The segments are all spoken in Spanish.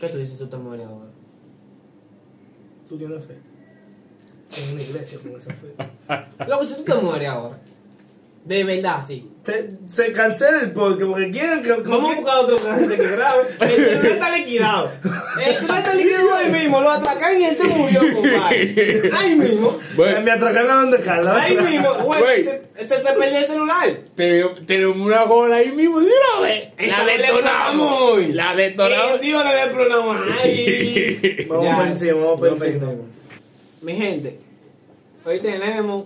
¿Qué tú dices tú te mueres ahora? Tú tienes fe. En una iglesia con esa fe. Loco, si tú te mueres ahora. De verdad, sí. Te- se cancela el podcast porque quieren que. Vamos a buscar otro gente que grabe. El celular está liquidado. El celular está liquidado ahí mismo. Lo atracan y él se murió, compadre. Ahí mismo. Bueno, Me atracaron a donde Carla. Ahí mismo. Güey, se, se, se perdió el celular. tenemos, una gola ahí mismo vez. Eso La detonamos. La detonamos. Dios le deplonamos ahí. Vamos por encima, vamos por encima. Mi gente, hoy tenemos.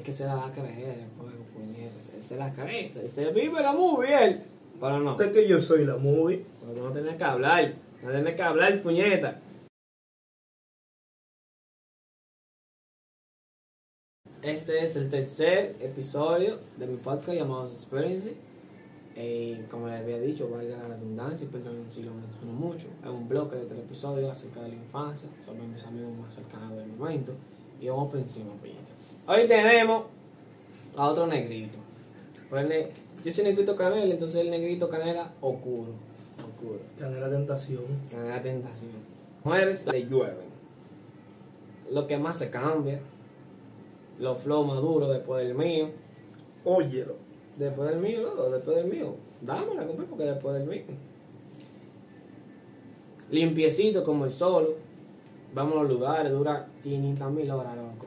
Es que se la va a creer después, puñetas. Él se la cree, se, se vive la movie él. Pero no, Es que yo soy la movie. pero no tenés que hablar. No tenés que hablar, puñeta. Este es el tercer episodio de mi podcast llamado Experience. Eh, como les había dicho, valga la redundancia, perdón si lo menciono mucho. Es un bloque de tres episodios acerca de la infancia, sobre mis amigos más cercanos del momento. Y vamos por encima, puñeta. Hoy tenemos a otro negrito. Ne- yo soy negrito canela, entonces el negrito canela oscuro. Oscuro. Canela Tentación. Canela tentación. Mujeres le llueven. Lo que más se cambia. Los flow más duros después del mío. Óyelo. Después del mío, loco, después del mío. Dámela, compadre, porque después del mío. Limpiecito como el solo. Vamos a los lugares, dura 500 mil horas, loco.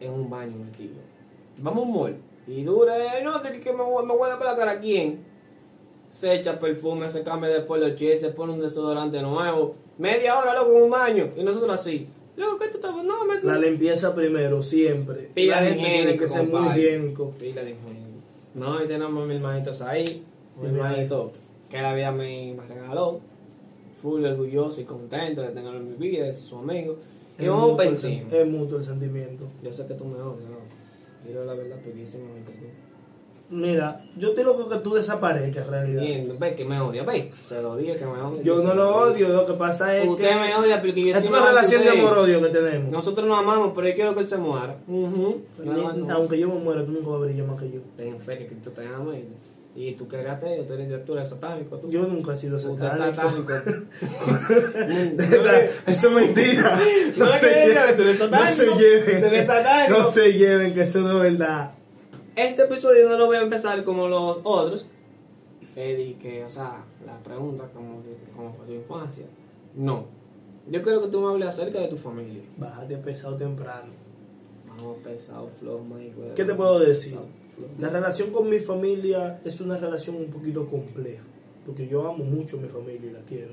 En un baño metido. Vamos a un mall. Y dura, eh, no sé que me, me huele por la cara quién. Se echa perfume, se cambia después los chies, se pone un desodorante nuevo. Media hora, loco, en un baño. Y nosotros así. Loco, ¿qué tú estás? No, me La limpieza primero, siempre. Pila la de gente tiene higiénico, que ser muy higiénico. Pila de ingenio. No, y tenemos a mis hermanitos ahí. Mi Y mi hermanito que la vida me regaló. Full orgulloso y contento de tenerlo en mi vida, de su amigo. Y Es vamos mutuo el Es mutuo el sentimiento. Yo sé que tú me odias, ¿no? Dile la verdad, pequísimo que tú. Mira, yo te loco que tú desaparezcas en realidad. Bien, ve que me odia, ve. Se lo dije que me odia. Yo no lo odio, lo que pasa es Usted que me odia porque yo es una relación de usted. amor-odio que tenemos. Nosotros nos amamos, pero yo quiero que él se muera. Ujú. Ni- Nada más no. Aunque yo me muera, tú nunca vas a brillar más que yo. Ten fe que Cristo te ama y, y tú que eres ateo, tú eres, tú eres satánico. Tú. Yo nunca he sido satánico. Eso es mentira. No se tú lleven. eres satánico. No se lleven. Tú eres satánico. No se lleven, que eso no es verdad. Este episodio no lo voy a empezar como los otros. Eddie, que, o sea, la pregunta como, como fue tu infancia. No. Yo quiero que tú me hables acerca de tu familia. Bájate pesado temprano. Vamos, pesado, flow, Mike. ¿Qué te puedo decir? Pesado. La relación con mi familia es una relación un poquito compleja, porque yo amo mucho a mi familia y la quiero.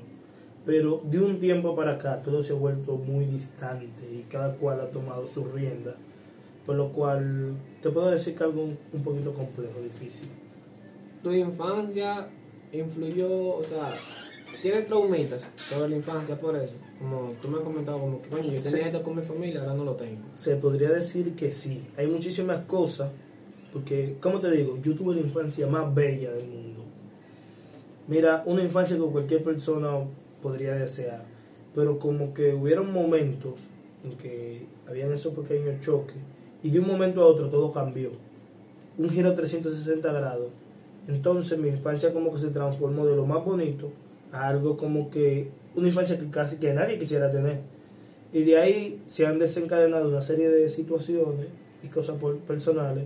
Pero de un tiempo para acá todo se ha vuelto muy distante y cada cual ha tomado su rienda, por lo cual te puedo decir que algo un, poquito complejo, difícil. Tu infancia influyó, o sea, tienes traumitas sobre la infancia por eso. Como tú me has comentado, como que, coño, yo Sí. tenía esto con mi familia, ahora no lo tengo. Se podría decir que sí, hay muchísimas cosas, porque, como te digo, yo tuve la infancia más bella del mundo. Mira, una infancia que cualquier persona podría desear, pero como que hubieron momentos en que habían esos pequeños choques y de un momento a otro todo cambió. Un giro 360 grados. Entonces mi infancia como que se transformó de lo más bonito a algo como que una infancia que casi que nadie quisiera tener. Y de ahí se han desencadenado una serie de situaciones y cosas personales,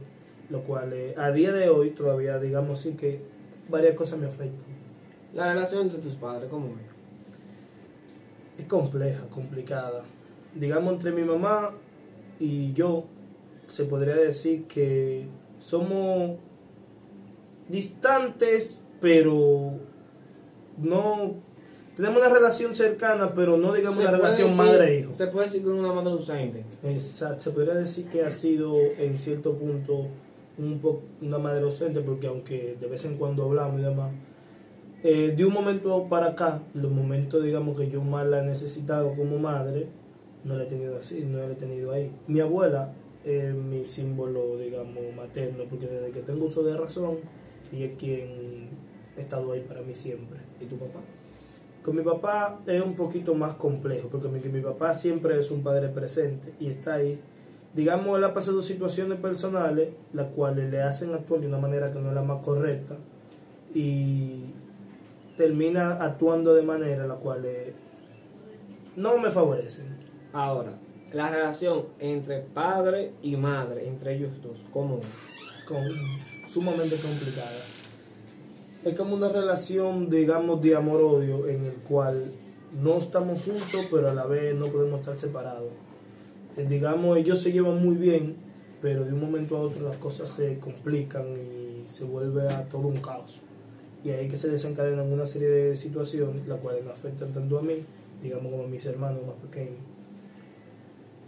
lo cual eh, a día de hoy todavía digamos sí que varias cosas me afectan. La relación entre tus padres, ¿cómo es? es compleja, complicada. Digamos, entre mi mamá y yo, se podría decir que somos distantes, pero no. Tenemos una relación cercana, pero no digamos Se una relación madre-hijo. Se puede decir que es una madre ausente. Exacto, se podría decir que ha sido en cierto punto un po una madre ausente, porque aunque de vez en cuando hablamos y demás, eh, de un momento para acá, los momentos digamos que yo más la he necesitado como madre, no la he tenido así, no la he tenido ahí. Mi abuela es mi símbolo, digamos, materno, porque desde que tengo uso de razón, ella es quien ha estado ahí para mí siempre. ¿Y tu papá? Con mi papá es un poquito más complejo, porque mi, mi papá siempre es un padre presente y está ahí. Digamos, él ha pasado situaciones personales, las cuales le hacen actuar de una manera que no es la más correcta. Y termina actuando de manera la cual eh, no me favorecen. Ahora, la relación entre padre y madre, entre ellos dos, ¿cómo con, sumamente complicada. Es como una relación, digamos, de amor-odio en el cual no estamos juntos, pero a la vez no podemos estar separados. Eh, digamos, ellos se llevan muy bien, pero de un momento a otro las cosas se complican y se vuelve a todo un caos. Y ahí que se desencadenan una serie de situaciones, las cuales me afectan tanto a mí, digamos, como a mis hermanos más pequeños.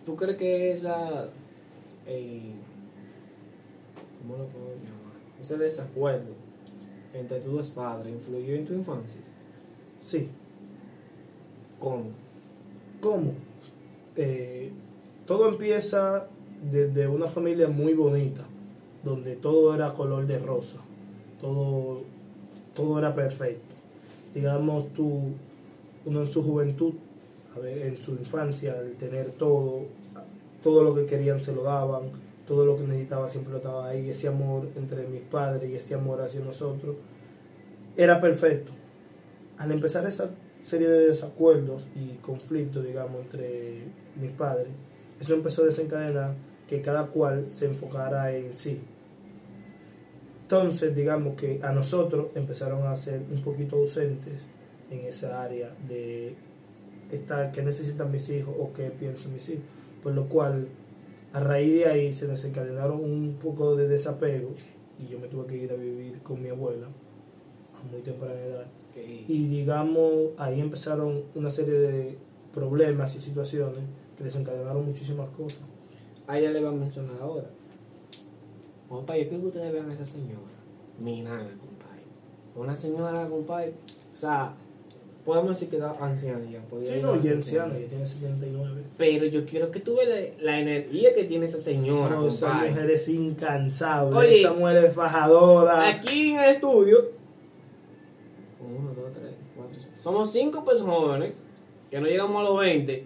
¿Tú crees que esa... eh, ¿Cómo lo puedo llamar? Ese desacuerdo entre tus dos padres influyó en tu infancia? Sí, ¿Cómo? ¿Cómo? Eh, todo empieza desde una familia muy bonita, donde todo era color de rosa, todo, todo era perfecto. Digamos, tú, uno en su juventud, en su infancia, al tener todo, todo lo que querían se lo daban, todo lo que necesitaba siempre lo estaba ahí, ese amor entre mis padres y este amor hacia nosotros, era perfecto. Al empezar esa serie de desacuerdos y conflictos, digamos, entre mis padres, eso empezó a desencadenar que cada cual se enfocara en sí. Entonces, digamos que a nosotros empezaron a ser un poquito ausentes en esa área de estar, qué necesitan mis hijos o qué piensan mis hijos. Por lo cual, a raíz de ahí se desencadenaron un poco de desapego y yo me tuve que ir a vivir con mi abuela a muy temprana edad. Y digamos, ahí empezaron una serie de problemas y situaciones que desencadenaron muchísimas cosas. A ella le va a mencionar ahora. Compa, yo quiero que ustedes vean a esa señora. Mi nana, compadre. Una señora, compadre. O sea, podemos decir que está anciana ya. Sí, no, 70. anciana, ya tiene 79. Pero yo quiero que tú veas la, la energía que tiene esa señora, No, esa mujer es incansable, Oye. esa mujer es fajadora. Aquí en el estudio, uno, dos, tres, cuatro, cinco. Somos cinco personas que no llegamos a los 20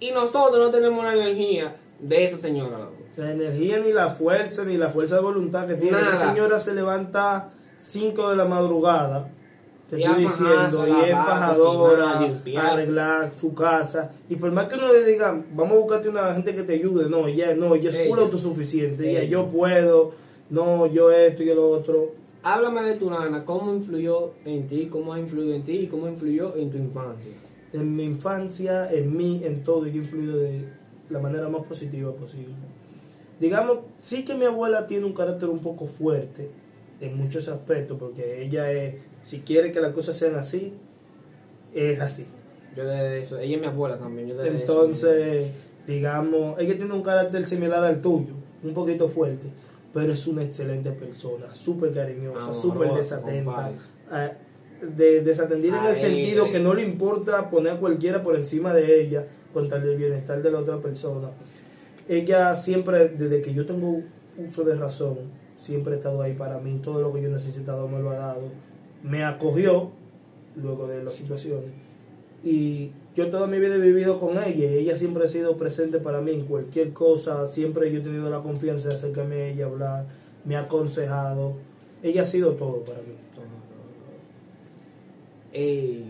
y nosotros no tenemos la energía de esa señora, loco. La energía, ni la fuerza, ni la fuerza de voluntad que tiene. Nada. Esa señora se levanta 5 de la madrugada, te Y estoy diciendo, y es fajadora, arreglar su casa. Y por más que uno le diga, vamos a buscarte una gente que te ayude, no, ella no, ella es Ella. full autosuficiente. Ella, Ella. yo puedo, no, yo esto y lo otro. Háblame de tu nana, cómo influyó en ti, cómo ha influido en ti y cómo influyó en tu infancia. En mi infancia, en mí, en todo, y que influido de la manera más positiva posible. Digamos, sí que mi abuela tiene un carácter un poco fuerte en muchos aspectos, porque ella es, si quiere que las cosas sean así, es así. Yo de eso, ella es mi abuela también. Yo eso- Entonces, digamos, ella tiene un carácter similar al tuyo, un poquito fuerte, pero es una excelente persona, súper cariñosa, Amorosa, súper desatenta. compadre. De, desatendida en el sentido que no le importa poner a cualquiera por encima de ella con tal del bienestar de la otra persona. Ella siempre, desde que yo tengo uso de razón, siempre ha estado ahí para mí, todo lo que yo he necesitado me lo ha dado. Me acogió luego de las situaciones. Y yo toda mi vida he vivido con ella y ella siempre ha sido presente para mí en cualquier cosa, siempre yo he tenido la confianza de acercarme a ella, hablar, me ha aconsejado, ella ha sido todo para mí. Eh,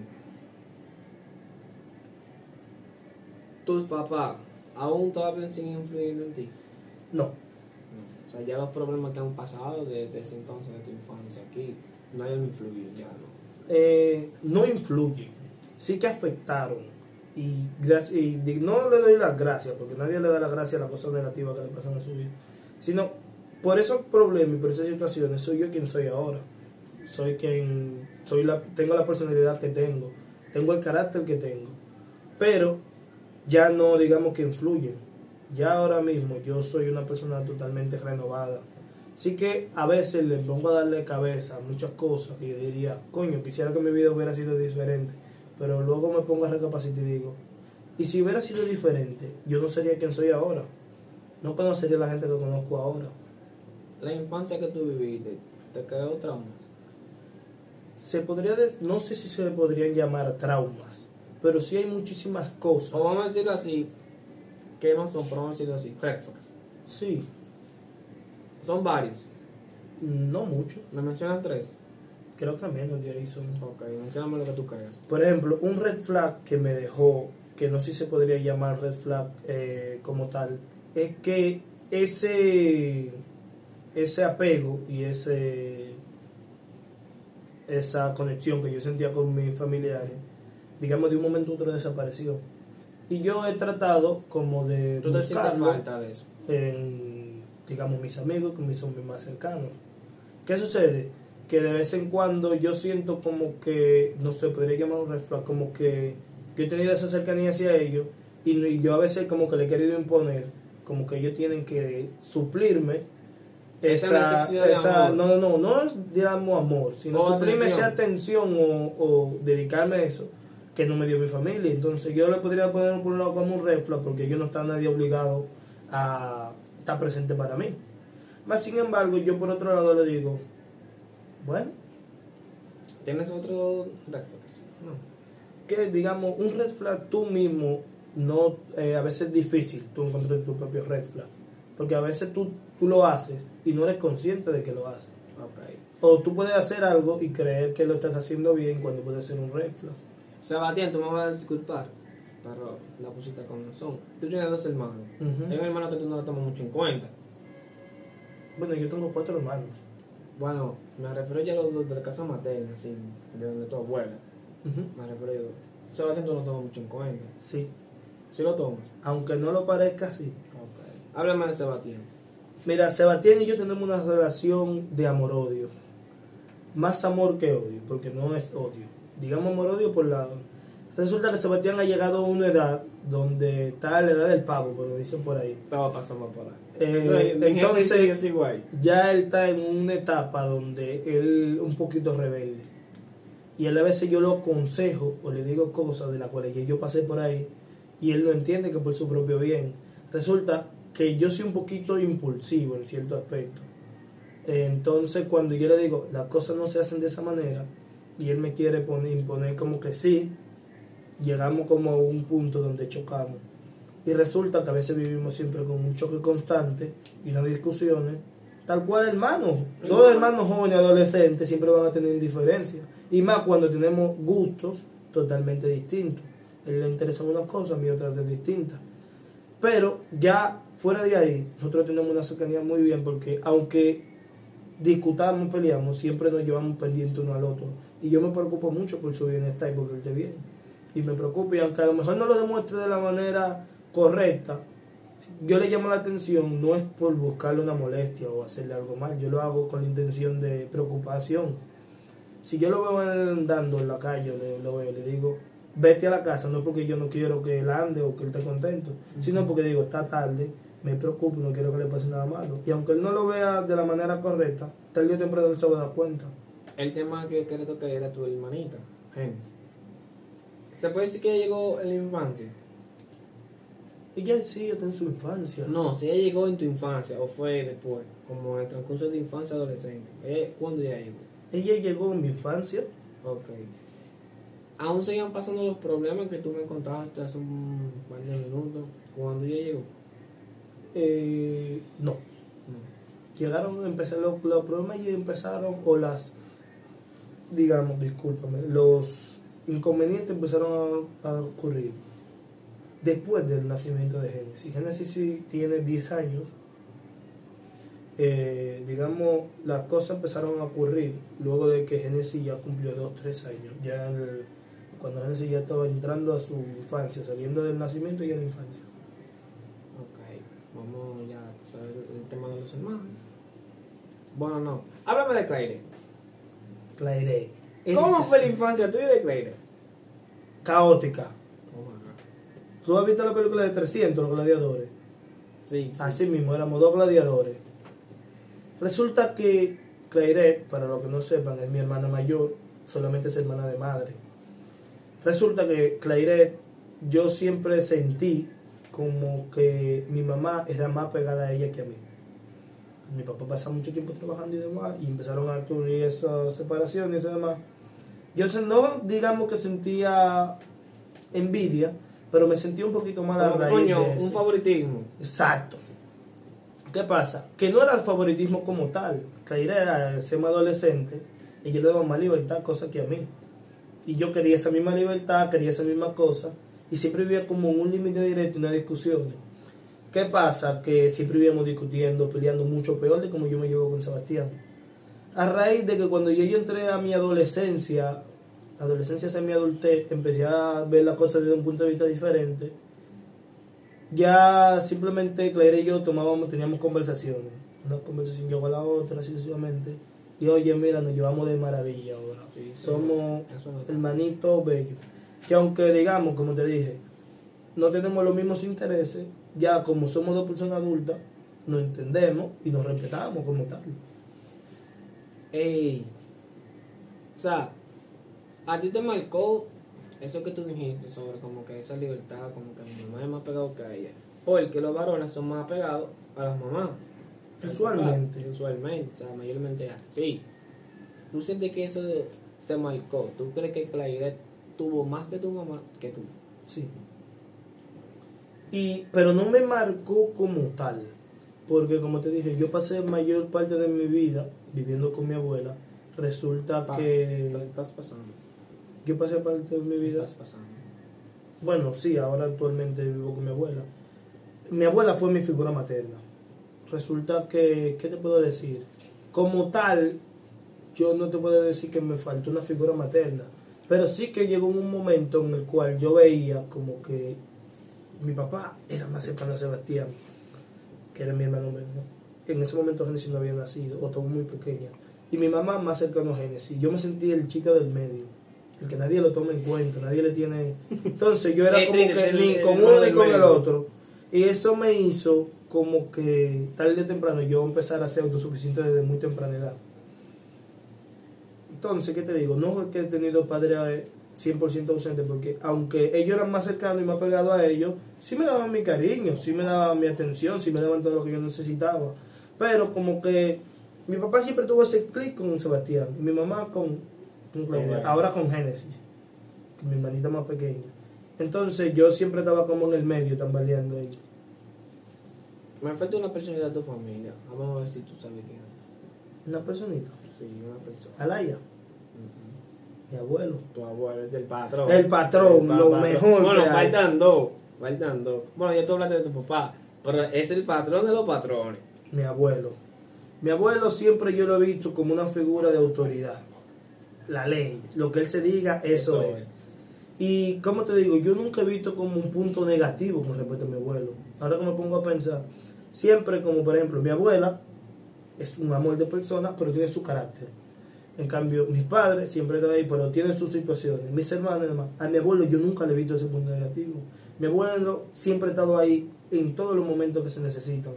tus papás aún todavía siguen influyendo en ti. No, O sea, ya los problemas que han pasado desde ese entonces de tu infancia aquí no hayan influido ya, ¿no? eh, no influyen, sí que afectaron. Y, no le doy las gracias, porque nadie le da las gracias a las cosas negativas que le pasan en su vida, sino por esos problemas y por esas situaciones soy yo quien soy ahora. Soy quien, soy la, tengo la personalidad que tengo, tengo el carácter que tengo, pero ya no digamos que influyen. Ya ahora mismo yo soy una persona totalmente renovada. Así que a veces le pongo a darle cabeza a muchas cosas y yo diría, coño, quisiera que mi vida hubiera sido diferente. Pero luego me pongo a recapacitar y digo, y si hubiera sido diferente, yo no sería quien soy ahora. No conocería a la gente que conozco ahora. La infancia que tú viviste, ¿te creó traumas? Se podría, no sé si se podrían llamar traumas, pero sí hay muchísimas cosas. O vamos a decirlo así, que no son, pero vamos a decirlo así, red flags. Sí, Son varios. no mucho. Me mencionan tres. Creo que menos de ahí son. Ok, mencioname lo que tú creas. Por ejemplo, un red flag que me dejó, que no sé si se podría llamar red flag eh, como tal, es que ese, ese apego y ese esa conexión que yo sentía con mis familiares, digamos de un momento a otro desapareció. Y yo he tratado como de ¿Tú te buscarlo falta de eso? en, digamos, mis amigos, que son mis más cercanos. ¿Qué sucede? Que de vez en cuando yo siento como que, no sé, podría llamar un flag, como que yo he tenido esa cercanía hacia ellos y, y yo a veces como que le he querido imponer, como que ellos tienen que suplirme Esa esa, no, no, no, no es digamos amor, sino O suplirme esa atención. o, o dedicarme a eso que no me dio mi familia. Entonces yo le podría poner por un lado como un red flag porque yo no está nadie obligado a estar presente para mí. Más sin embargo, yo por otro lado le digo, bueno, ¿Tienes otro red? No. que digamos un red flag tú mismo no eh, a veces es difícil tú encontrar tu propio red flag porque a veces tú, tú lo haces y no eres consciente de que lo haces Ok. o tú puedes hacer algo y creer que lo estás haciendo bien cuando puede ser un red flag Sebastián, tú me vas a disculpar, pero la pusiste con razón. Tú tienes dos hermanos. Hay un hermano que tú no lo tomas mucho en cuenta. bueno yo tengo cuatro hermanos Bueno, me refiero ya a los dos de la casa materna, así, de donde tu abuela. Ujú. Me refiero yo. Sebastián, tú no lo tomas mucho en cuenta. sí ¿Sí lo tomas? aunque no lo parezca sí Ok. Háblame de Sebastián. Mira, Sebastián y yo tenemos una relación de amor-odio. Más amor que odio, porque no es odio. Digamos amor-odio por la... Resulta que Sebastián ha llegado a una edad donde está la edad del pavo, como dicen por ahí. Estaba pasando por ahí. Eh, entonces-. Ya él está en una etapa donde él un poquito rebelde. Y él a veces yo lo aconsejo o le digo cosas de las cuales yo pasé por ahí y él no entiende que por su propio bien. Resulta que yo soy un poquito impulsivo en cierto aspecto. Entonces cuando yo le digo las cosas no se hacen de esa manera y él me quiere poner, imponer como que sí, llegamos como a un punto donde chocamos. Y resulta que a veces vivimos siempre con un choque constante y unas discusiones, tal cual hermanos. Dos hermanos jóvenes, adolescentes, siempre van a tener indiferencia. Y más cuando tenemos gustos totalmente distintos. A él le interesan unas cosas, a mí otras distintas. Pero ya fuera de ahí, nosotros tenemos una cercanía muy bien porque aunque discutamos, peleamos, siempre nos llevamos pendientes uno al otro. Y yo me preocupo mucho por su bienestar y él esté bien. Y me preocupa, y aunque a lo mejor no lo demuestre de la manera correcta, yo le llamo la atención, no es por buscarle una molestia o hacerle algo mal, yo lo hago con la intención de preocupación. Si yo lo veo andando en la calle, le, lo veo, le digo, vete a la casa, no porque yo no quiero que él ande o que él esté contento, sino porque digo, está tarde, me preocupo, no quiero que le pase nada malo. Y aunque él no lo vea de la manera correcta, tarde o temprano él se va a dar cuenta. El tema que, que le toca era tu hermanita, Genes. ¿Se puede decir que ella llegó en la infancia? Ya sí, está en su infancia. No, si ella llegó en tu infancia o fue después, como en el transcurso de infancia adolescente. Eh, ¿Cuándo ella llegó? Ella llegó en mi infancia. Ok. Aún seguían pasando los problemas que tú me contaste hace un par de minutos. ¿Cuándo ella llegó? Eh, no. Llegaron a empezar los, los problemas y empezaron o las digamos discúlpame los inconvenientes empezaron a, ocurrir después del nacimiento de Génesis Génesis tiene 10 años eh, digamos las cosas empezaron a ocurrir luego de que Génesis ya cumplió 2 3 años ya cuando Génesis ya estaba entrando a su infancia saliendo del nacimiento y a la infancia. Vamos ya a saber el tema de los hermanos. Bueno, no. Háblame de Claire. Claire ¿Cómo fue la infancia tuya de Claire? caótica Oh. ¿Tú has visto la película de 300, los gladiadores? Sí, sí. Así mismo, éramos dos gladiadores. Resulta que Clairette, para los que no sepan, es mi hermana mayor, solamente es hermana de madre. Resulta que Clairette, yo siempre sentí como que mi mamá era más pegada a ella que a mí. Mi papá pasaba mucho tiempo trabajando y demás, y empezaron a ocurrir esas separaciones y demás. Yo no digamos que sentía envidia, pero me sentía un poquito mal a raíz coño, de un eso. favoritismo. Exacto. ¿Qué pasa? Que no era el favoritismo como tal. Claire era sema adolescente ellos le daban más libertad, cosa que a mí. Y yo quería esa misma libertad, quería esa misma cosa, y siempre vivía como en un límite directo, una discusión. ¿Qué pasa? Que siempre vivíamos discutiendo, peleando mucho peor de como yo me llevo con Sebastián. A raíz de que cuando yo, yo entré a mi adolescencia, adolescencia hacia mi adultez, empecé a ver las cosas desde un punto de vista diferente. Ya simplemente Claire y yo tomábamos, teníamos conversaciones. Una conversación llegó a la otra, sucesivamente. Y oye, mira, nos llevamos de maravilla ahora. Sí. Somos hermanitos bellos. Que aunque digamos, como te dije, no tenemos los mismos intereses, ya como somos dos personas adultas, nos entendemos y nos respetamos como tal. Ey. O sea, a ti te marcó eso que tú dijiste sobre como que esa libertad, como que mi mamá es más pegado que a ella. Porque los varones son más apegados a las mamás. Usualmente. Usualmente, o sea, mayormente así. ¿Tú sientes que eso te marcó? ¿Tú crees que Claire tuvo más de tu mamá que tú? Sí. Y, pero no me marcó como tal. Porque como te dije, yo pasé mayor parte de mi vida viviendo con mi abuela. Resulta Pas- que... estás pasando. Yo pasé parte de mi vida Estás pasando. Bueno, sí, ahora actualmente vivo con mi abuela. Mi abuela fue mi figura materna. Resulta que, ¿qué te puedo decir? Como tal, yo no te puedo decir que me faltó una figura materna, pero sí que llegó un momento en el cual yo veía como que mi papá era más cercano a Sebastián, que era mi hermano menor. En ese momento Génesis no había nacido, o estaba muy pequeña. Y mi mamá más cercano a Génesis. Yo me sentí el chico del medio, el que nadie lo toma en cuenta, nadie le tiene... Entonces yo era como que ni con uno ni con el otro. Y eso me hizo como que tarde o temprano yo empezar a ser autosuficiente desde muy temprana edad. Entonces, ¿qué te digo? No es que he tenido padres eh, 100% ausentes, porque aunque ellos eran más cercanos y más pegados a ellos, sí me daban mi cariño, sí me daban mi atención, sí me daban todo lo que yo necesitaba. Pero como que mi papá siempre tuvo ese clic con Sebastián y mi mamá con, con Bueno. ahora con Génesis, mi hermanita más pequeña. Entonces yo siempre estaba como en el medio tambaleando ahí. Me falta una personalidad de tu familia. Vamos a ver si tú sabes quién es. Una personita, Sí, una persona. Alaya. Mi abuelo. Tu abuelo es el patrón. El patrón, pa- lo patrón. mejor Bueno, que hay. faltan dos. Faltan dos. Bueno, ya tú hablaste de tu papá. Pero es el patrón de los patrones. mi abuelo. Mi abuelo siempre yo lo he visto como una figura de autoridad. La ley, lo que él se diga, eso, Eso es. es. Y como te digo, yo nunca he visto como un punto negativo con respecto a mi abuelo. Ahora que me pongo a pensar, siempre como por ejemplo mi abuela es un amor de persona, pero tiene su carácter. En cambio, mis padres siempre están ahí, pero tienen sus situaciones. Mis hermanos y demás. A mi abuelo yo nunca le he visto ese punto negativo. Mi abuelo siempre ha estado ahí en todos los momentos que se necesitan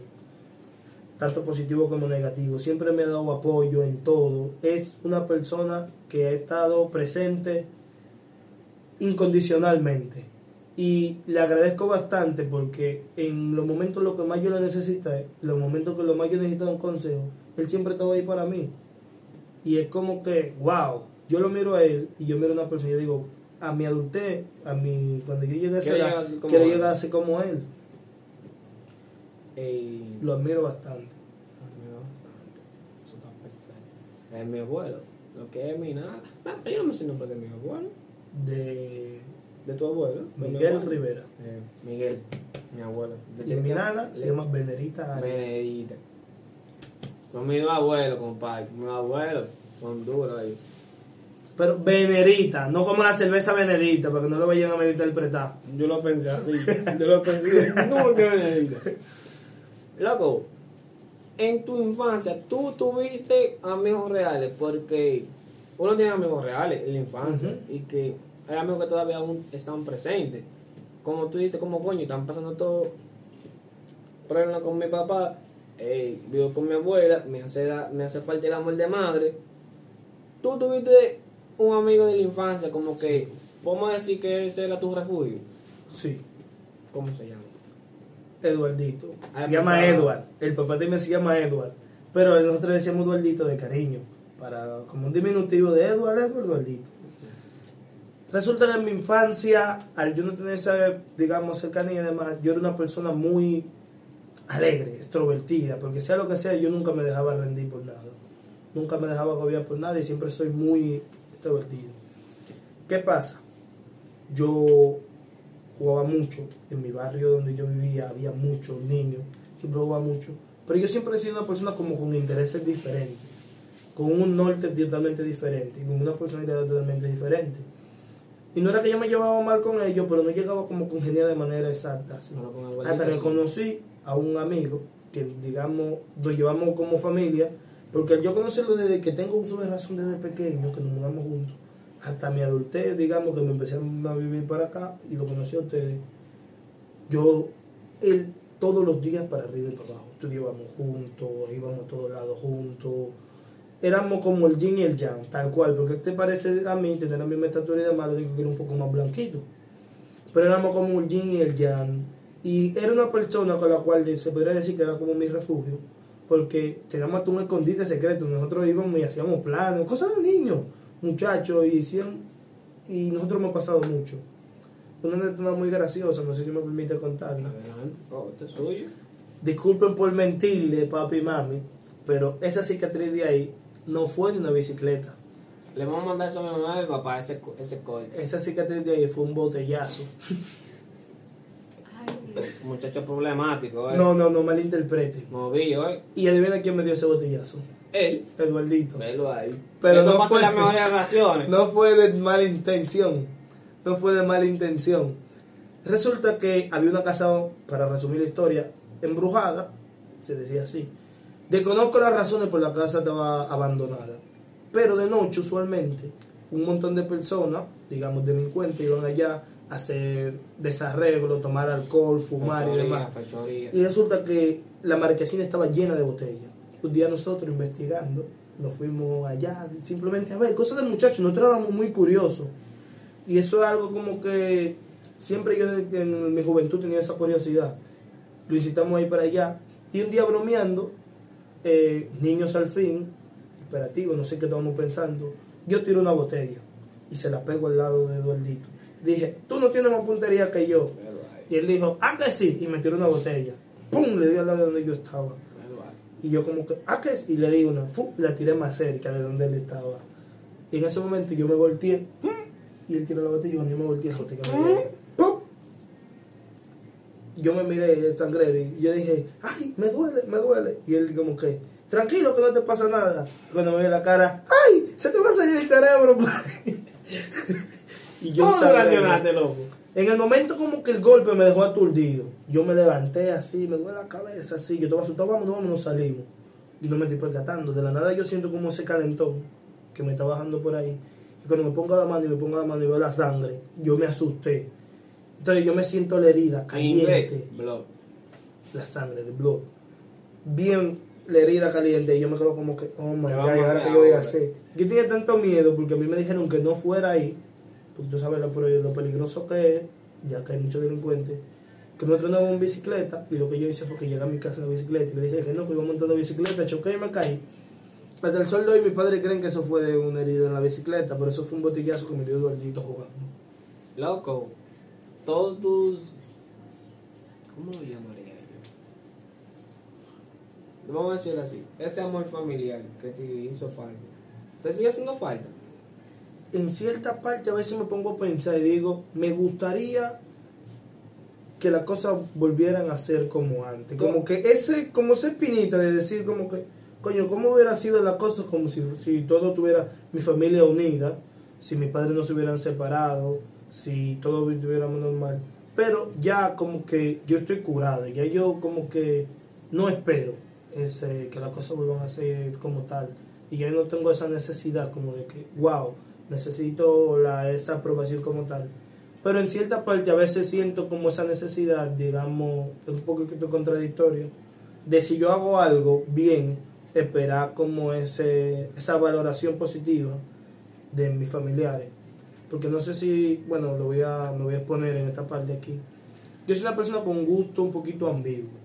tanto positivo como negativo. Siempre me ha dado apoyo en todo. Es una persona que ha estado presente incondicionalmente. Y le agradezco bastante porque en los momentos en los que más yo lo necesité, en los momentos que lo más yo necesitaba un consejo, él siempre estaba ahí para mí. Y es como que, wow, yo lo miro a él y yo miro a una persona y yo digo, a mi adultez, a mi, cuando yo llegue a esa edad, quiero llegar a ser como él. Eh, Lo admiro bastante. admiro bastante. Eso está perfecto. Es mi abuelo. Lo que es mi nada. Ah, Yo no me sé el nombre de mi abuelo. De De tu abuelo. Miguel abuelo. Rivera. Eh, Miguel, mi abuelo. Y mi nana se llama Venerita Arias. Benedita. Son mis dos abuelos, compadre. Mis abuelos son duros ahí. Pero Venerita, no como la cerveza Benedita, para que no lo vayan a malinterpretar. Yo lo pensé así. Yo lo pensé. ¿Cómo que Benedita? Loco, en tu infancia, tú tuviste amigos reales, porque uno tiene amigos reales en la infancia y que hay amigos que todavía aún están presentes. Como tú dijiste, como coño, están pasando todo problemas con mi papá, eh, vivo con mi abuela, me hace, da- me hace falta el amor de madre. Tú tuviste un amigo de la infancia, como que, podemos decir que ese era tu refugio. Sí, ¿Cómo se llama? Eduardito. Ah, se llama pensaba- Edward. El papá de mí se llama Edward. Pero nosotros decíamos Eduardito de cariño. Para, como un diminutivo de Edward, Edward, Eduardito. Resulta que en mi infancia, al yo no tener esa, digamos, cercanía y demás, yo era una persona muy alegre, extrovertida, porque sea lo que sea, yo nunca me dejaba rendir por nada. nunca me dejaba agobiar por nadie, siempre soy muy extrovertido. ¿Qué pasa? Yo jugaba mucho, en mi barrio donde yo vivía había muchos niños, siempre jugaba mucho, pero yo siempre he sido una persona como con intereses diferentes, con un norte totalmente diferente y con una personalidad totalmente diferente. Y no era que yo me llevaba mal con ellos, pero no llegaba como congeniar de manera exacta. con el Hasta que sí. conocí a un amigo que, digamos, nos llevamos como familia, porque yo conocerlo desde que tengo uso de razón desde pequeño, que nos mudamos juntos, hasta mi adultez, digamos, que me empecé a vivir para acá y lo conocí a ustedes. Yo, él, todos los días para arriba y para abajo, estudiábamos juntos, íbamos a todos lados juntos. Éramos como el yin y el yang, tal cual, porque te parece a mí tener la misma estatura y demás, lo único que era un poco más blanquito pero éramos como un yin y el yang. Y era una persona con la cual se podría decir que era como mi refugio, porque teníamos hasta un escondite secreto. Nosotros íbamos y hacíamos planes, cosas de niños, muchachos, y hacían, y nosotros hemos pasado mucho. Una anécdota muy graciosa, no sé si me permite contarla. Adelante, oh, es suyo. Disculpen por mentirle, papi y mami, pero esa cicatriz de ahí no fue de una bicicleta. Le vamos a mandar eso a mi mamá y a mi papá, ese, ese corte. Esa cicatriz de ahí fue un botellazo. Dios. Muchacho problemático, ¿eh? No, no, no malinterprete. Movido, ¿eh? Y adivina quién me dio ese botellazo. Él. Eduardito. Velo ahí. Pero eso no pasa fue- en las mejores relaciones. No fue de mala intención. No fue de mala intención. Resulta que había una casa, para resumir la historia, embrujada, se decía así. Desconozco las razones por las que la casa estaba abandonada. Pero de noche, usualmente, un montón de personas, digamos delincuentes, iban allá hacer desarreglo, tomar alcohol, fumar y demás. fechoría. Y resulta que la marquesina estaba llena de botellas. Un día nosotros investigando, nos fuimos allá simplemente a ver cosas de muchachos. Nosotros éramos muy curiosos. Y eso es algo como que siempre yo desde que en mi juventud tenía esa curiosidad. Lo incitamos ahí para allá. Y un día bromeando, eh, niños al fin, operativo, no sé qué estábamos pensando. Yo tiro una botella y se la pego al lado de Eduardito. Dije, tú no tienes más puntería que yo. Y él dijo, ah, que sí. Y me tiró una botella. ¡Pum! Le dio al lado de donde yo estaba. Y yo como que, ah, que sí. Y le di una. ¡fu! Y la tiré más cerca de donde él estaba. Y en ese momento yo me volteé. Y él tiró la botella y cuando yo me volteé, la botella me dio. ¡pum! Yo me miré el sangrero y yo dije, ay, me duele, me duele. Y él como que, tranquilo que no te pasa nada. Cuando me ve la cara, ay, se te va a salir el cerebro. por ahí". y yo ¿Cómo sangré. reaccionaste, loco? En el momento como que el golpe me dejó aturdido, yo me levanté así, me duele la cabeza así, yo estaba asustado, vámonos, vámonos, salimos. Y no me estoy percatando. De la nada yo siento como ese calentón que me está bajando por ahí. Y cuando me pongo la mano y me pongo la mano y veo la sangre, yo me asusté. Entonces yo me siento la herida, caliente, la sangre, de blood. Bien la herida caliente y yo me quedo como que, oh my ¿Qué god, vamos ¿y a ahora qué yo voy a hacer? Yo tenía tanto miedo porque a mí me dijeron que no fuera ahí, porque tú sabes lo, peligroso que es, ya que hay muchos delincuentes, que nosotros andábamos en bicicleta y lo que yo hice fue que llegué a mi casa en la bicicleta y le dije que no, que iba montando bicicleta, choqué y me caí. Hasta el sol de hoy mis padres creen que eso fue una herida en la bicicleta, pero eso fue un botillazo que me dio Eduardito jugando. Loco, todos tus. ¿Cómo lo llamaría yo? Vamos a decirlo así: ese amor familiar que te hizo falta. ¿Te sigue haciendo falta? En cierta parte a veces me pongo a pensar y digo, me gustaría que las cosas volvieran a ser como antes. Como que ese, como esa espinita de decir como que, coño, ¿cómo hubiera sido la cosa como si, si todo tuviera mi familia unida, si mis padres no se hubieran separado, si todo estuviera normal? Pero ya como que yo estoy curado, ya yo como que no espero ese, que las cosas vuelvan a ser como tal. Y yo no tengo esa necesidad como de que, wow, necesito la, esa aprobación como tal. Pero en cierta parte a veces siento como esa necesidad, digamos, un poquito contradictorio, de si yo hago algo bien, esperar como ese, esa valoración positiva de mis familiares. Porque no sé si, bueno, lo voy a, me voy a exponer en esta parte aquí. Yo soy una persona con gusto un poquito ambiguo.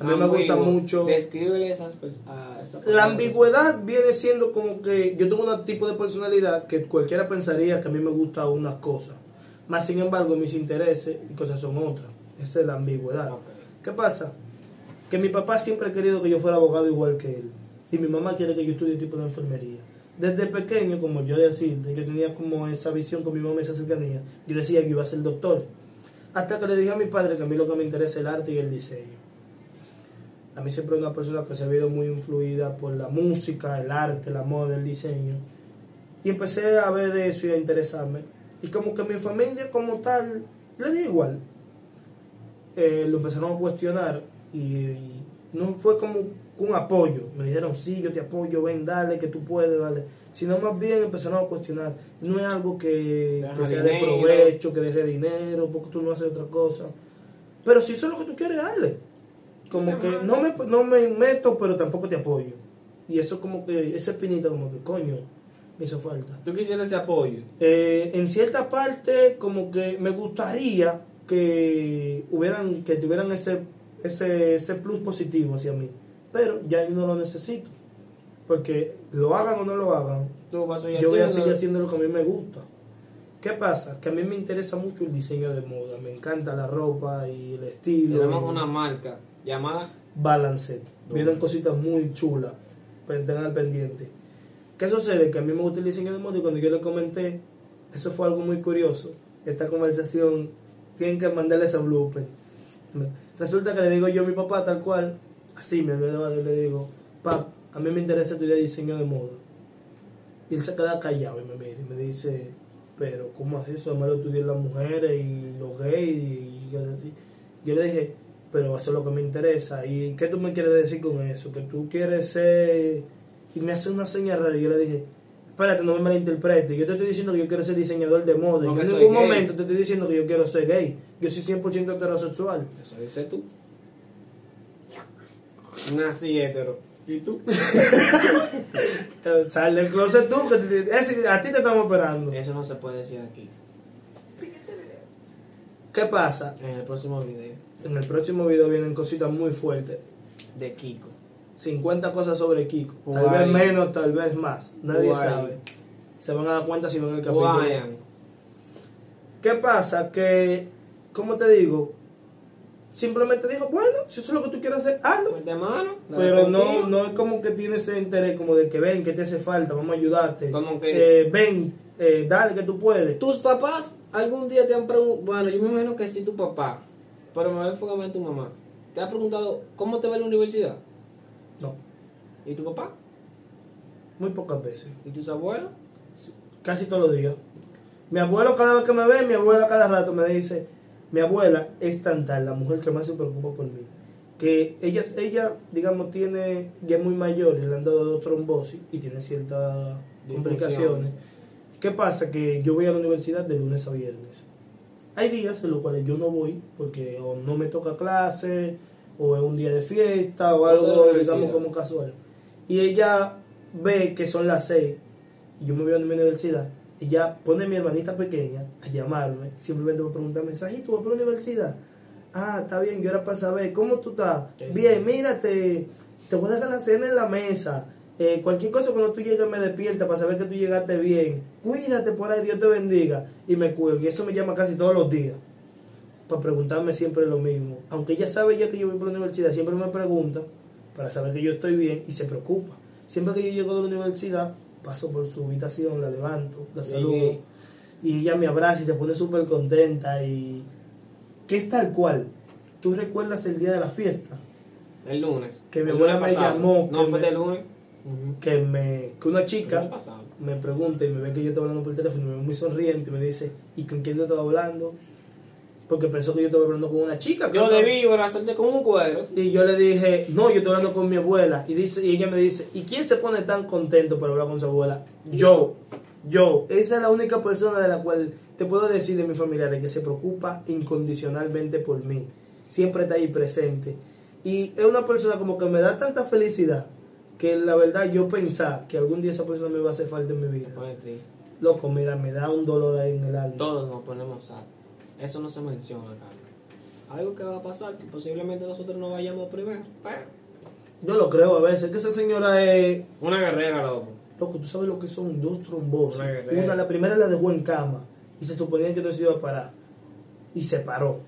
A mí me gusta mucho... Descríbele esas a esa La ambigüedad viene siendo como que yo tengo un tipo de personalidad que cualquiera pensaría que a mí me gusta unas cosas. Más sin embargo, mis intereses y cosas son otras. Esa es la ambigüedad. ¿Qué pasa? Que mi papá siempre ha querido que yo fuera abogado igual que él. y mi mamá quiere que yo estudie tipo de enfermería. Desde pequeño, como yo decía, de que tenía como esa visión con mi mamá, esa cercanía, yo decía que iba a ser doctor. Hasta que le dije a mi padre que a mí lo que me interesa es el arte y el diseño. A mí siempre una persona que se ha visto muy influida por la música, el arte, la moda, el diseño. Y empecé a ver eso y a interesarme. Y como que mi familia como tal, le dio igual. Eh, lo empezaron a cuestionar y, y no fue como un apoyo. Me dijeron, sí, yo te apoyo, ven, dale, que tú puedes, dale. Sino más bien empezaron a cuestionar. No es algo que, que sea de provecho, que deje dinero, porque tú no haces otra cosa. Pero si eso es lo que tú quieres, dale. Como que no me, no me meto, pero tampoco te apoyo. Y eso como que, esa espinita como que, coño, me hizo falta. ¿Tú quisieras ese apoyo? Eh, en cierta parte como que me gustaría que hubieran que tuvieran ese ese ese plus positivo hacia mí pero ya yo no lo necesito porque lo hagan o no lo hagan yo voy a seguir haciendo lo que a mí me gusta ¿qué pasa? que a mí me interesa mucho el diseño de moda me encanta la ropa y el estilo Tenemos una marca llamada Balancet. Vienen cositas muy chulas. Pero tengan al pendiente. ¿Qué sucede? Que a mí me gusta el diseño de moda y cuando yo le comenté, eso fue algo muy curioso. Esta conversación, tienen que mandarle ese blooper. Resulta que le digo yo a mi papá tal cual, así me olvidó, le digo, pap, a mí me interesa estudiar diseño de moda. Y él se queda callado y me mira y me dice, pero ¿cómo así? Eso me lo estudian las mujeres y los gays y cosas así. Yo le dije, pero eso es lo que me interesa. ¿Y qué tú me quieres decir con eso? Que tú quieres ser... Y me hace una señal rara y yo le dije, espérate, no me malinterpretes. Yo te estoy diciendo que yo quiero ser diseñador de moda. No, Yo en ningún gay. momento te estoy diciendo que yo quiero ser gay. Yo soy 100% heterosexual. Eso dice tú. Nací hetero. ¿Y tú? Eh, Sal del closet tú, que te- ese- a ti te estamos esperando. Eso no se puede decir aquí. ¿Qué pasa? En el próximo video. En el próximo video vienen cositas muy fuertes. De Kiko. 50 cosas sobre Kiko. Tal vez menos, tal vez más. Nadie sabe. Se van a dar cuenta si ven el capítulo. Ryan. ¿Qué pasa? Que, como te digo, simplemente dijo, bueno, si eso es lo que tú quieres hacer, hazlo. Pues de mano. Pero no, no es como que tiene ese interés como de que ven, que te hace falta, vamos a ayudarte. Como que- Eh, ven, eh, dale que tú puedes. ¿Tus papás algún día te han preguntado? Bueno, yo me imagino que sí, tu papá. Pero me voy a enfocar más en tu mamá. ¿Te ha preguntado cómo te va la universidad? No, ¿Y tu papá? muy pocas veces. ¿Y tus abuelos? Casi todos los días. Mi abuelo cada vez que me ve, mi abuela cada rato me dice, mi abuela es tan tal, la mujer que más se preocupa por mí. Que ella, ella digamos, tiene, ya es muy mayor, y le han dado dos trombosis y tiene ciertas complicaciones. ¿Qué pasa? Que yo voy a la universidad de lunes a viernes. Hay días en los cuales yo no voy porque o no me toca clase, o es un día de fiesta, o algo, digamos, como casual. Y ella ve que son las seis y yo me voy a mi universidad. Ella pone a mi hermanita pequeña a llamarme, simplemente para preguntarme, ¿tú vas para la universidad? Ah, está bien, yo era para saber, ¿cómo tú estás? Bien, mírate, te voy a dejar la cena en la mesa. Eh, cualquier cosa cuando tú llegas me despierta para saber que tú llegaste bien. Cuídate por ahí, Dios te bendiga. Y me cuelgo. Y eso me llama casi todos los días. Para preguntarme siempre lo mismo. Aunque ella sabe ya que yo voy por la universidad, siempre me pregunta para saber que yo estoy bien y se preocupa. Siempre que yo llego de la universidad, paso por su habitación, la levanto, la Sí. saludo. Y ella me abraza y se pone súper contenta. Y que es tal cual. Tú recuerdas el día de la fiesta. El lunes. Que mi El abuela me llamó, No, fue me- de lunes. Que, me, que una El chica me pregunta y me ve que yo estoy hablando por teléfono y me ve muy sonriente y me dice, ¿y con quién yo estaba hablando? Porque pensó que yo estaba hablando con una chica. Yo no- debí hacerte con un cuero. Y yo le dije, no, yo estoy hablando con mi abuela. Y, dice, y ella me dice, ¿y quién se pone tan contento para hablar con su abuela? Yo, yo. Esa es la única persona de la cual te puedo decir de mis familiares que se preocupa incondicionalmente por mí. Siempre está ahí presente. Y es una persona como que me da tanta felicidad que la verdad yo pensaba que algún día esa persona me va a hacer falta en mi vida. Loco, mira, me da un dolor ahí en el alma. Todos nos ponemos sal. Eso no se menciona acá. Algo que va a pasar, que posiblemente nosotros no vayamos primero. Pero. Yo lo creo a veces, que esa señora es... Una guerrera, loco. Loco, tú sabes lo que son dos trombosis. Una guerrera. Una, la primera la dejó en cama y se suponía que no se iba a parar. Y se paró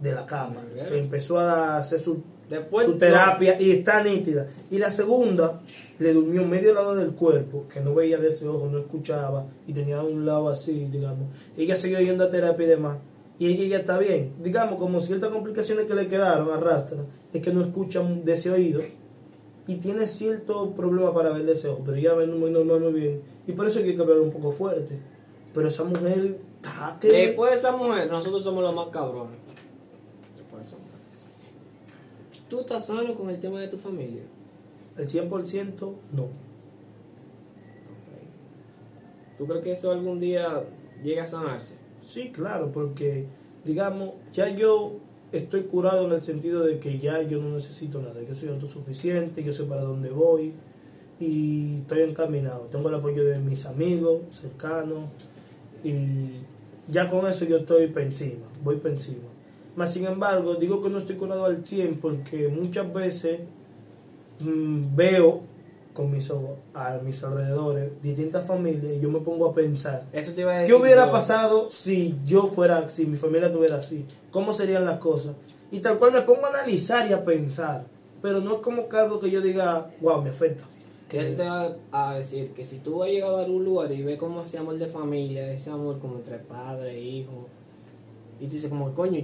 de la cama. Se empezó a hacer su Después, su terapia y está nítida. Y la segunda le durmió medio lado del cuerpo, que no veía de ese ojo, no escuchaba y tenía un lado así, digamos. Ella siguió yendo a terapia y demás. Y ella ya está bien. Digamos, como ciertas complicaciones que le quedaron, arrastran, es que no escucha de ese oído y tiene cierto problema para ver de ese ojo, pero ella ve muy normal, muy bien. Y por eso hay que hablar un poco fuerte. Pero esa mujer está que... Después de esa mujer, nosotros somos los más cabrones. Después de esa mujer. ¿Tú estás sano con el tema de tu familia? El 100% no. ¿Tú crees que eso algún día llega a sanarse? Sí, claro, porque digamos, ya yo estoy curado en el sentido de que ya yo no necesito nada, yo soy autosuficiente, yo sé para dónde voy y estoy encaminado. Tengo el apoyo de mis amigos cercanos y ya con eso yo estoy por encima, voy por encima. Más sin embargo, digo que no estoy curado al 100 porque muchas veces mm, veo con mis ojos a mis alrededores distintas familias y yo me pongo a pensar Eso te iba a decir. ¿Qué hubiera pasado si yo fuera, si mi familia estuviera así? ¿Cómo serían las cosas? Y tal cual me pongo a analizar y a pensar. Pero no es como que algo que yo diga, wow, me afecta. Que eso te va a decir que si tú has llegado a algún lugar y ves como ese amor de familia, ese amor como entre padre e hijo, y tú dices como, coño,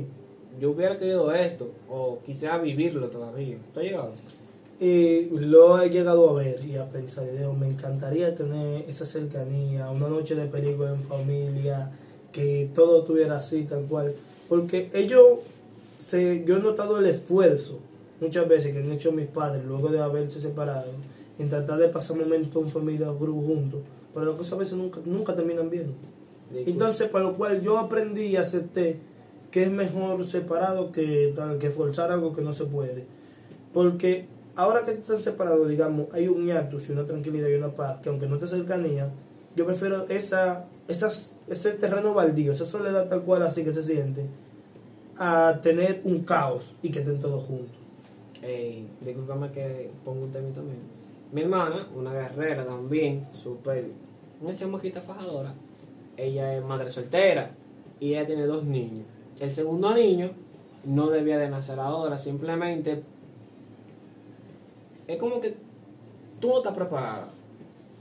yo hubiera querido esto, o quisiera vivirlo todavía. ¿Tú has llegado? Y lo he llegado a ver y a pensar, digo, me encantaría tener esa cercanía, una noche de película en familia, que todo estuviera así, tal cual. Porque ellos, se, yo he notado el esfuerzo muchas veces que han hecho mis padres luego de haberse separado, en tratar de pasar momentos en familia gru- juntos, pero las cosas a veces nunca, nunca terminan bien. Entonces, para lo cual yo aprendí y acepté que es mejor separado que, que forzar algo que no se puede. Porque ahora que están separados, digamos, hay un hiatus y una tranquilidad y una paz, que aunque no te cercanía, yo prefiero esa, esas, ese terreno baldío, esa soledad tal cual así que se siente, a tener un caos y que estén todos juntos. Discúlpame que pongo un tema también. Mi hermana, una guerrera también, súper, una chamaquita fajadora. Ella es madre soltera y ella tiene dos niños. El segundo niño no debía de nacer ahora, simplemente es como que tú no estás preparada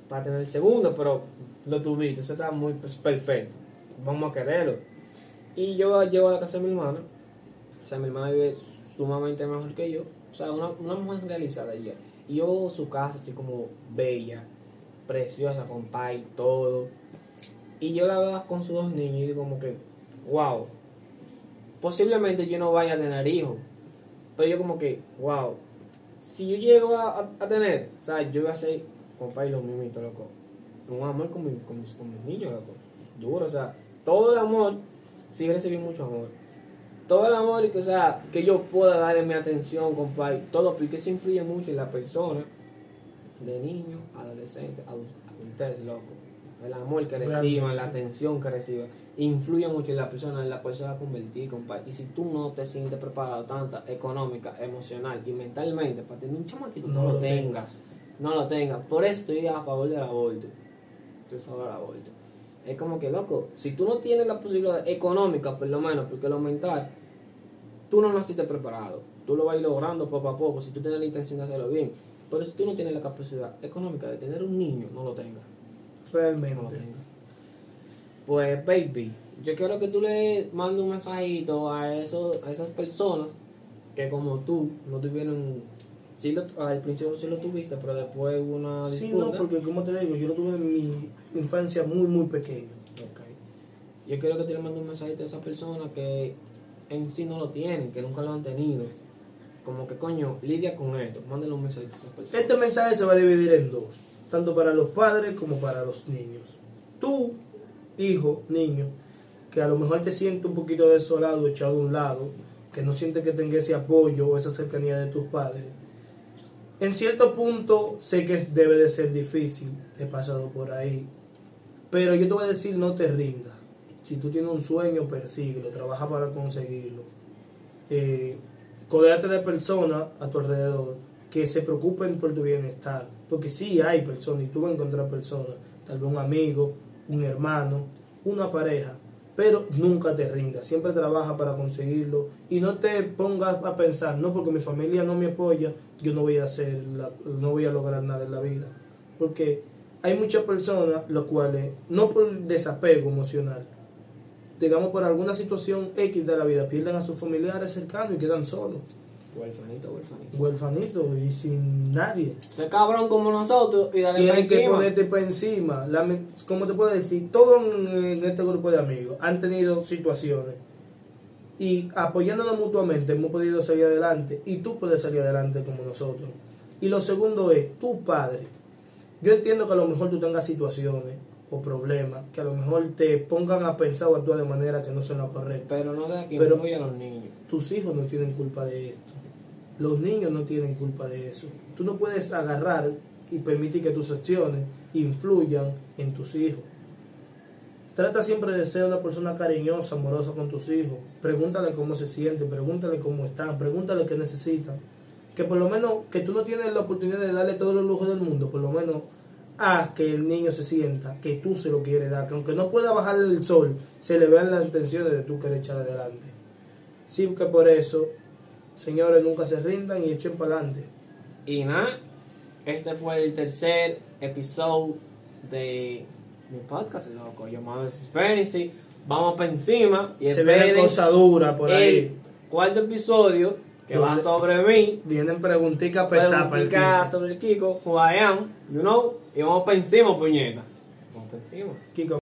para tener el segundo, pero lo tuviste, eso está muy pues, perfecto. Vamos a quererlo. Y yo llego a la casa de mi hermana, o sea, mi hermana vive sumamente mejor que yo, o sea, una, una mujer realizada ella. Y yo su casa así como bella, preciosa, con pay todo. Y yo la veo con sus dos niños y digo como que, wow, posiblemente yo no vaya a tener hijos, pero yo como que, wow, si yo llego a, a- tener, o sea, yo voy a ser, compa, y lo mismito, loco. Un amor con, mi- con mis, con mis niños, loco. Duro, o sea, todo el amor, sí recibí mucho amor. Todo el amor, que, sea, que yo pueda darle mi atención, compa, todo, porque eso influye mucho en la persona, de niño, adolescente, adu- adultez, loco. El amor que reciban, la atención que reciban, influye mucho en la persona en la cual se va a convertir, compa. Y si tú no te sientes preparado, tanto económica, emocional y mentalmente, para tener un chamaquito, no, No lo lo tengas. No lo tengas. Por eso estoy a favor del aborto. Estoy a favor del aborto. Es como que, loco, si tú no tienes la posibilidad económica, por lo menos, porque lo mental, tú no naciste preparado. Tú lo vas a ir logrando poco a poco, si tú tienes la intención de hacerlo bien. Pero si tú no tienes la capacidad económica de tener un niño, no lo tengas. Realmente. Pues, baby, yo quiero que tú le mandes un mensajito a, esos, a esas personas que como tú no tuvieron... Sí lo, al principio sí lo tuviste, pero después hubo una Sí, disputa. no, porque como te digo, yo lo tuve en mi infancia muy, muy pequeño. Ok. Yo quiero que te le mandes un mensajito a esas personas que en sí no lo tienen, que nunca lo han tenido. Como que coño, lidia con esto. Mándale un mensajito a esas personas. Este mensaje se va a dividir en dos, tanto para los padres como para los niños. Tú, hijo, niño, que a lo mejor te sientes un poquito desolado, echado a un lado, que no sientes que tenga ese apoyo o esa cercanía de tus padres. En cierto punto sé que debe de ser difícil, he pasado por ahí, pero yo te voy a decir no te rindas. Si tú tienes un sueño, persíguelo, trabaja para conseguirlo. Eh, Codéate de personas a tu alrededor que se preocupen por tu bienestar. Porque sí hay personas y tú vas a encontrar personas, tal vez un amigo, un hermano, una pareja, pero nunca te rindas, siempre trabaja para conseguirlo. Y no te pongas a pensar, no porque mi familia no me apoya, yo no voy a hacer, la- no voy a lograr nada en la vida, porque hay muchas personas los cuales, no por desapego emocional, digamos por alguna situación X de la vida, pierden a sus familiares cercanos y quedan solos, Huerfanito, huerfanito. huérfanitos y sin nadie. Ser cabrón como nosotros y darle Tienes que encima. ponerte para encima. Como te puedo decir, todos en, este grupo de amigos han tenido situaciones y apoyándonos mutuamente hemos podido salir adelante y tú puedes salir adelante como nosotros. Y lo segundo es, tu padre. Yo entiendo que a lo mejor tú tengas situaciones o problemas que a lo mejor te pongan a pensar o actuar de manera que no son la correcta. Pero no deja que Pero- a los niños. Tus hijos no tienen culpa de esto. Los niños no tienen culpa de eso. Tú no puedes agarrar y permitir que tus acciones influyan en tus hijos. Trata siempre de ser una persona cariñosa, amorosa con tus hijos. Pregúntale cómo se sienten, pregúntale cómo están, pregúntale qué necesitan. Que por lo menos, que tú no tienes la oportunidad de darle todos los lujos del mundo, por lo menos haz que el niño se sienta que tú se lo quieres dar, que aunque no pueda bajar el sol, se le vean las intenciones de tú querer echar adelante. Sí, que por eso, señores, nunca se rindan y echen para adelante. Y nada, este fue el tercer episodio de mi podcast, loco, llamado Experience. Vamos para encima y Se ve cosa dura por el ahí. cuarto episodio que va sobre mí. Vienen preguntitas pesadas para el Kiko. sobre el Kiko, who I am, you know, y vamos para encima, puñeta. Vamos para encima. Kiko,